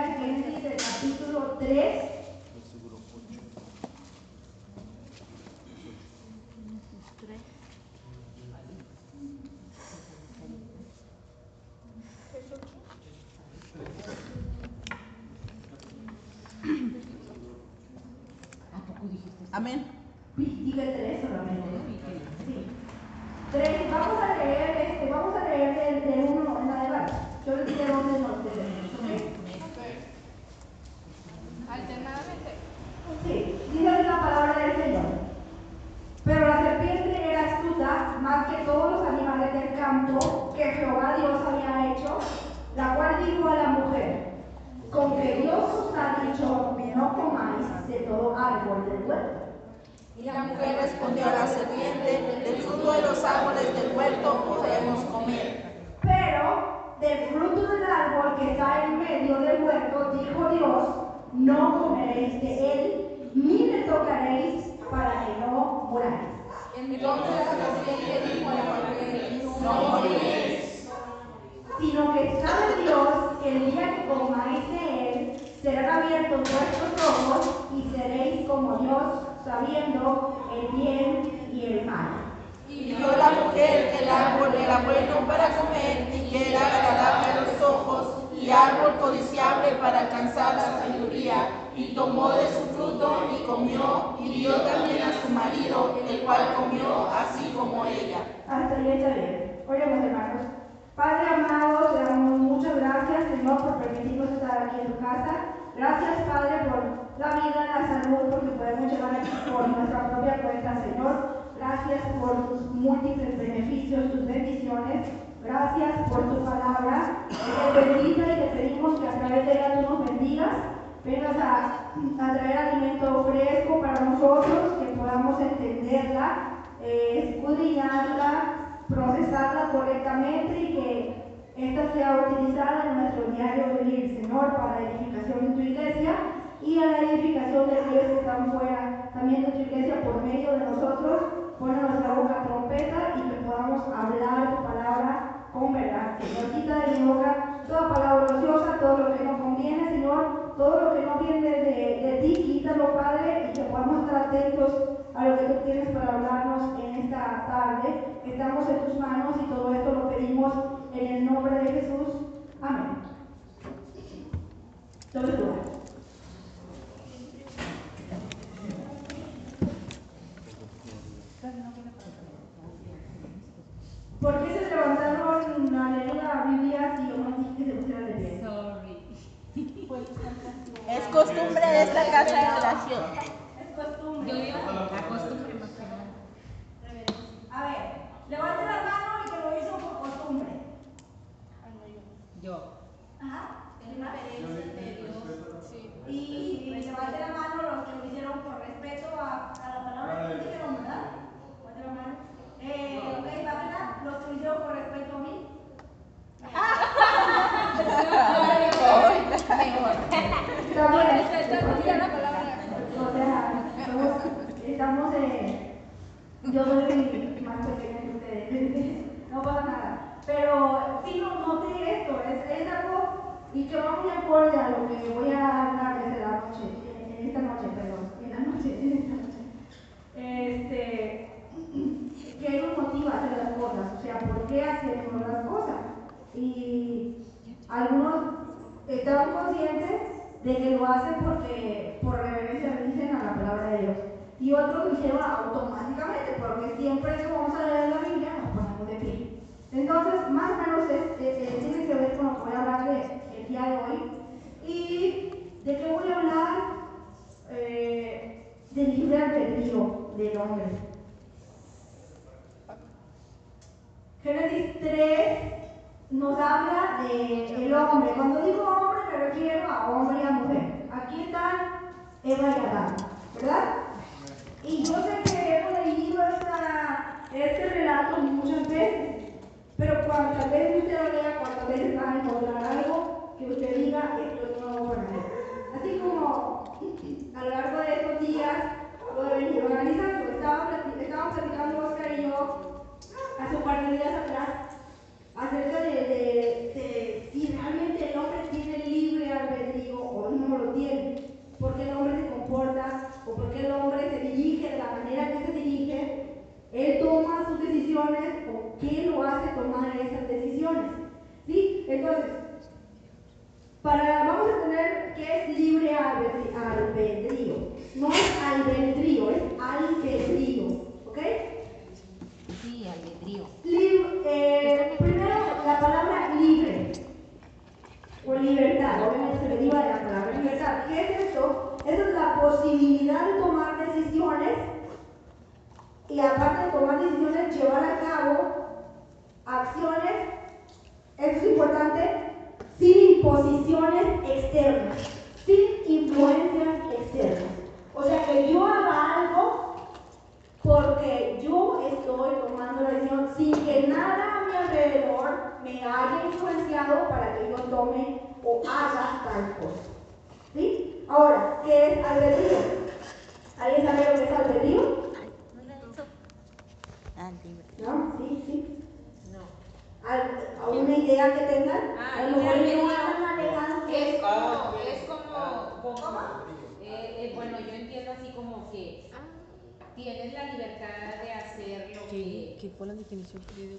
Biblia en Génesis, el capítulo 3. Amén. Dije 3 solamente. Sí. 3. Vamos a leer, este, vamos a leer del 1 en adelante. Yo les diré dónde nos detenemos, ¿ok? Alternadamente. Sí, dice la palabra del Señor. Pero la serpiente era astuta más que todos los animales del campo que Jehová Dios había hecho, la cual dijo a la mujer, con que Dios os ha dicho, no comáis de todo árbol del huerto. Y la mujer respondió a la serpiente, del fruto de los árboles del huerto podemos comer. Pero del fruto del árbol que está en medio del huerto, dijo Dios, no comeréis de él, ni le tocaréis para que no muráis. Entonces la serpiente dijo a la mujer, no moriréis. Sino que sabe Dios que el día que comáis de él, serán abiertos vuestros ojos y seréis como Dios, sabiendo el bien y el mal. Y vio la mujer que el árbol era bueno para comer y que era agradable a los ojos y árbol codiciable para alcanzar la sabiduría. Y tomó de su fruto y comió y dio también a su marido, el cual comió así como ella. Hasta ahí está bien. Oremos, hermanos. Padre amado, te damos muchas gracias, Señor, por permitirnos estar aquí en tu casa. Gracias, Padre, por la vida, la salud, porque podemos llevar aquí por nuestra propia cuenta, Señor. Gracias por tus múltiples beneficios, tus bendiciones. Gracias por tu palabra. Te bendiga y te pedimos que a través de ella tú nos bendigas. Vengas a, a traer alimento fresco para nosotros, que podamos entenderla, eh, escudriñarla, procesarla correctamente y que esta sea utilizada en nuestro diario vivir, Señor, para la edificación de tu iglesia y a la edificación de aquellos que están fuera también de tu iglesia por medio de nosotros. Pon en nuestra boca trompeta y que podamos hablar tu palabra con verdad. Señor, quita de mi boca toda palabra ociosa, todo lo que no conviene, Señor, todo lo que no viene de, de ti, quítalo, Padre, y que podamos estar atentos a lo que tú tienes para hablarnos en esta tarde. Estamos Eva y Adán, ¿verdad? Y yo sé que hemos leído esta- este relato muchas veces, pero cuantas veces usted lo lea, cuantas veces va a encontrar algo que usted diga, esto es nuevo para mí. Así como a lo largo de estos días lo he venido organizando, estaba plati- estábamos platicando Oscar y yo hace un par de días atrás acerca de, de- de si realmente el hombre tiene libre albedrío por qué el hombre se comporta o por qué el hombre se dirige de la manera que se dirige, él toma sus decisiones o qué lo hace tomar esas decisiones. ¿Sí? Entonces, para, vamos a tener que es libre albedrío. No es albedrío, es albedrío. ¿Ok? Sí, albedrío. eh, primero, la palabra libre o libertad. Obviamente se deriva de la palabra libertad. ¿Qué es esto? Eso es la posibilidad de tomar decisiones y aparte de tomar decisiones, llevar a cabo acciones. Esto es importante sin imposiciones externas, sin influencias externas. O sea, que yo haga algo porque yo estoy tomando la decisión sin que nada a mi alrededor me haya influenciado para que yo tome o haga tal cosa. ¿Sí? Ahora, ¿qué es albedrío? ¿Alguien sabe lo que es albedrío? ¿No? ¿Sí? ¿Sí? ¿Alguna idea que tengan? Ah, a lo mejor no han manejado Es como, es como, como eh, eh, bueno, yo entiendo así como que tienes la libertad de hacer lo que, ¿Qué fue la definición que dio?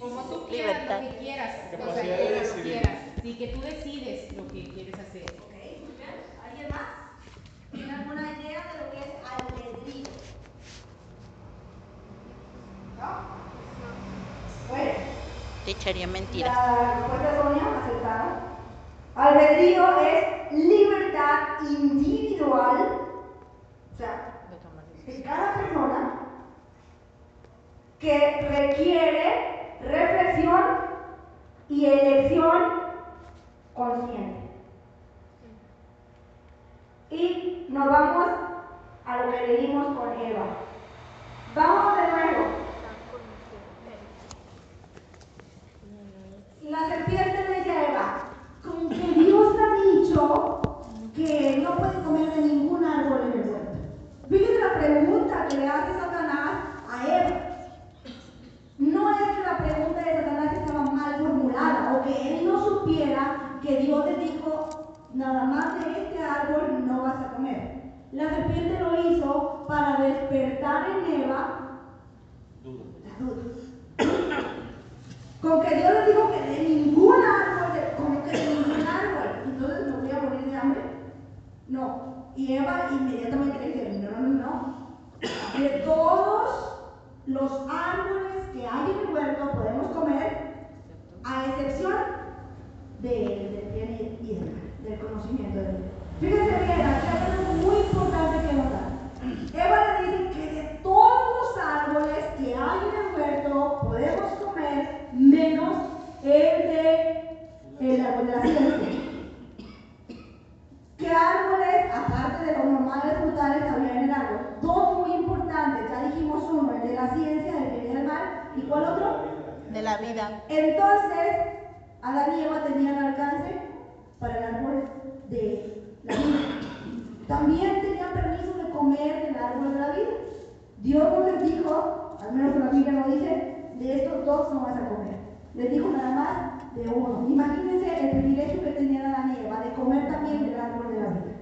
Como tú quieras, Libertad. lo que quieras, o sea, Capacidad como de lo decidir. quieras, y que tú decides lo que quieres hacer. Ok, muy bien. ¿Alguien más? ¿Tiene alguna idea de lo que es albedrío? ¿No? Bueno. Echaría mentiras. La respuesta errónea, aceptada. Albedrío es libertad individual, o sea, de cada persona que requiere y elección consciente. Y nos vamos a lo que leímos con Eva. Vamos de nuevo. La serpiente le dice a Eva, con que Dios ha dicho que no puedes comer de ningún árbol en el huerto. Fíjense la pregunta que le hace Satanás a Eva. No es que la pregunta de Satanás estaba mal formulada o que él no supiera que Dios le dijo, nada más de este árbol no vas a comer. La serpiente lo hizo para despertar en Eva duda. Con que Dios le dijo que de ningún árbol, como que de ningún árbol, entonces me voy a morir de hambre. No. Y Eva inmediatamente le dice, no, no, no. De todos los árboles que hay en el huerto podemos comer, a excepción del del bien y del mal, del conocimiento de Dios. Fíjense bien, aquí hay algo muy importante que notar. Eva le dice que de todos los árboles que hay en el huerto podemos comer, menos el de el árbol de la ciencia. ¿Qué árboles, aparte de los normales frutales, había en el árbol? Dos muy importantes, ya dijimos uno, el de la ciencia, el que viene del mal, ¿y cuál otro? De la vida. Entonces, Adán y Eva tenían alcance para el árbol de la vida. También tenían permiso de comer del árbol de la vida. Dios no les dijo, al menos la Biblia no dice, de estos dos no vas a comer. Les dijo nada más de uno. Imagínense el privilegio que tenían Adán y Eva de comer también del árbol de la vida.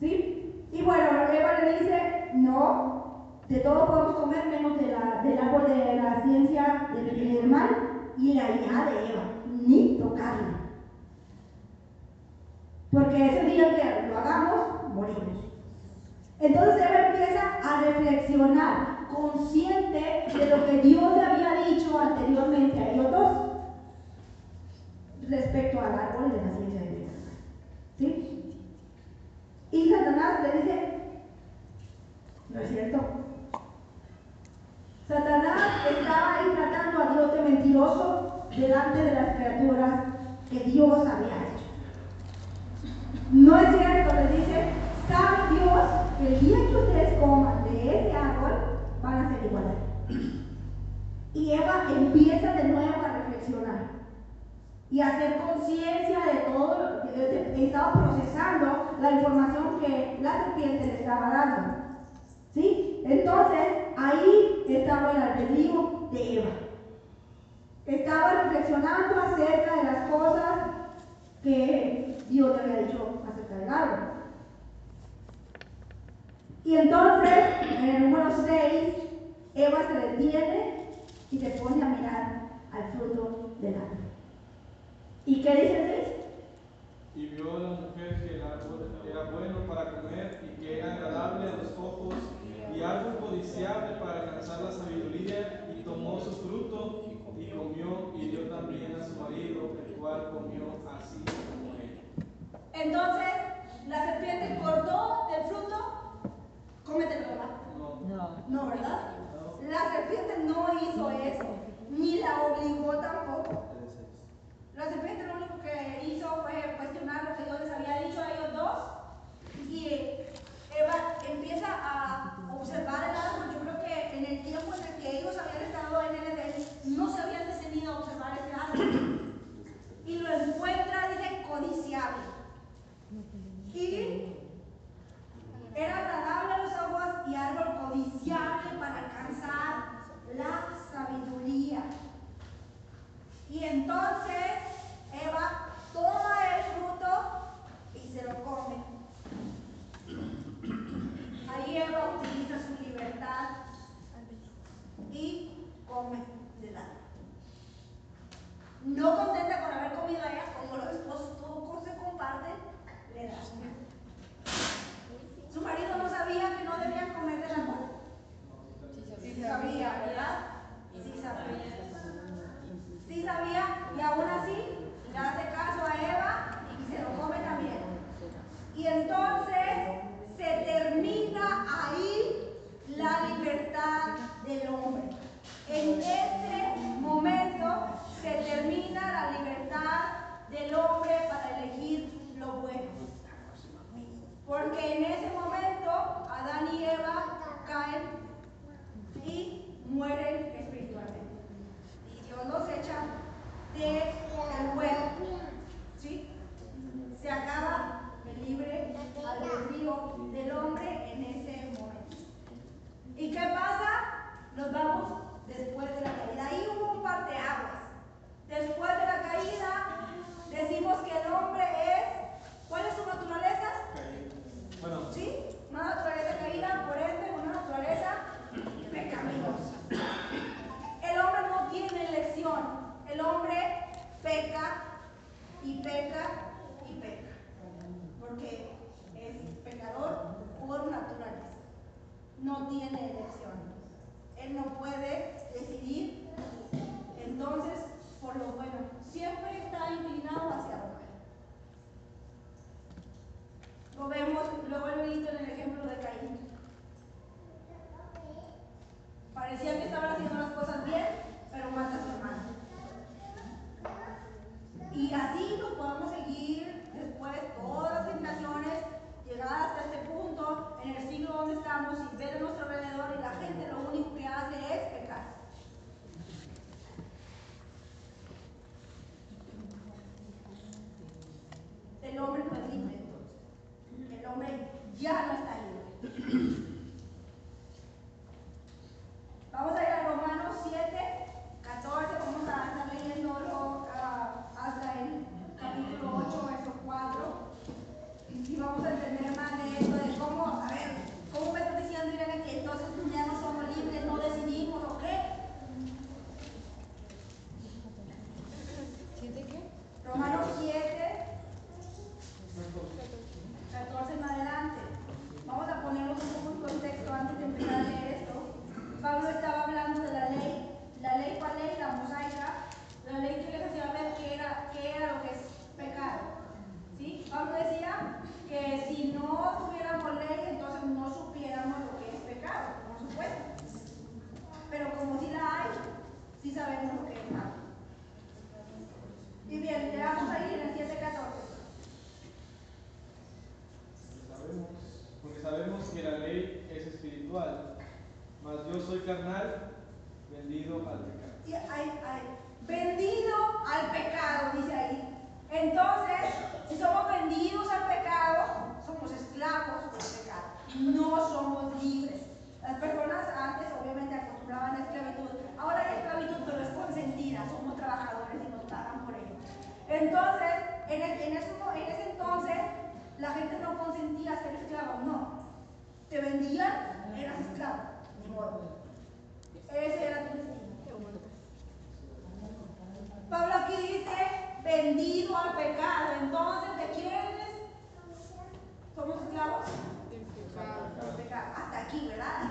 ¿Sí? Y bueno, Eva le dice, no, de todo podemos comer menos del árbol de la ciencia del del mal y la hija de Eva, ni tocarla. Porque ese día que lo hagamos, morimos. Entonces Eva empieza a reflexionar, consciente de lo que Dios le había dicho anteriormente a ellos dos, respecto al árbol de la ciencia del mal. ¿Sí? Y Satanás le dice, no es cierto. Satanás estaba ahí tratando a Dios de mentiroso delante de las criaturas que Dios había hecho. No es cierto, le dice, sabe Dios que el día que ustedes coman de ese árbol van a ser igual a él. Y Eva empieza de nuevo a reflexionar y a hacer conciencia de todo, lo que- estaba procesando la información que la serpiente le estaba dando. Entonces, ahí estaba el albedrío de Eva. Estaba reflexionando acerca de las cosas que Dios le había dicho acerca del árbol. Y entonces, en el número 6, Eva se detiene y se pone a mirar al fruto del árbol. ¿Y qué dice Y vio la mujer que el árbol era bueno para comer y que era agradable a los ojos y árbol codiciable para alcanzar la sabiduría, y tomó su fruto, y comió, y dio también a su marido, el cual comió así como él. Entonces, la serpiente cortó del fruto, cómetelo, ¿verdad? No. No, ¿verdad? La serpiente no hizo eso, ni la obligó tampoco. La serpiente lo único que hizo fue cuestionar lo que Dios les Entonces, en, ese, entonces, la gente no consentía ser esclavo, no. Te vendían, eras esclavo. Ese era tu destino. Pablo aquí dice, vendido al pecado. Entonces, ¿de quiénes somos esclavos? Hasta aquí, ¿verdad?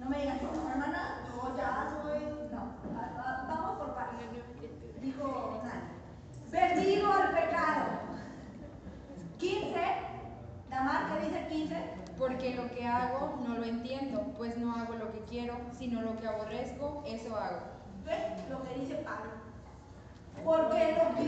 No, me digan, no, hermana, yo ya soy La marca dice 15 porque lo que hago no lo entiendo, pues no hago lo que quiero, sino lo que aborrezco, eso hago. Lo que dice Pablo? Porque los que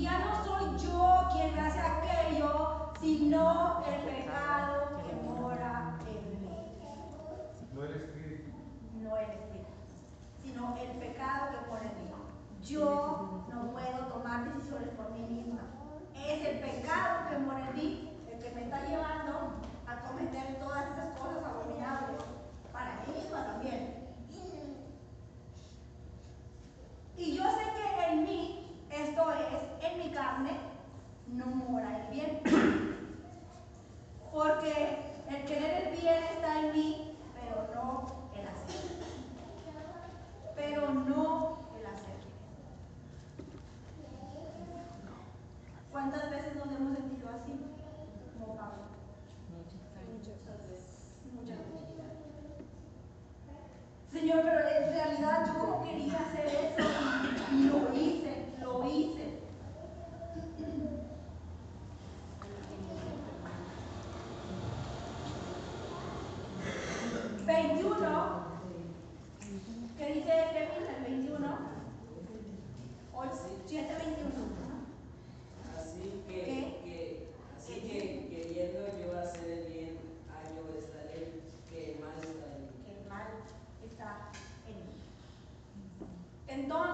Ya no soy yo quien hace aquello, sino el pecado que mora en mí. No el espíritu. No el espíritu, sino el pecado que mora en mí. Yo no puedo tomar decisiones por mí misma. Es el pecado que mora en mí el que me está llevando a cometer todas esas Então,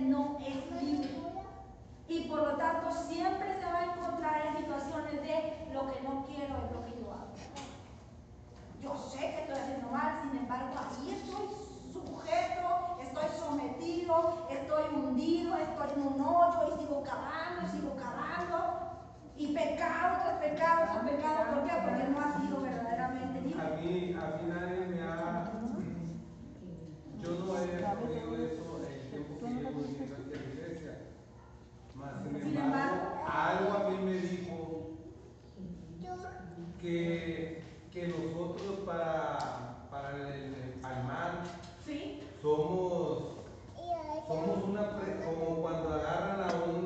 no es libre. Y por lo tanto siempre se va a encontrar en situaciones de lo que no quiero es lo que yo hago. Yo sé que estoy haciendo mal, sin embargo ahí estoy sujeto, estoy sometido, estoy hundido, estoy en un hoyo y sigo cavando, sigo cavando. Y pecado tras pecado tras pecado, ¿por qué? Porque no ha sido verdaderamente libre. A mí, a mí nadie me ha... Yo no he podido eso. Sin embargo, algo a mí me dijo que, que nosotros para, para el empalmar ¿Sí? somos, somos una, como cuando agarran a un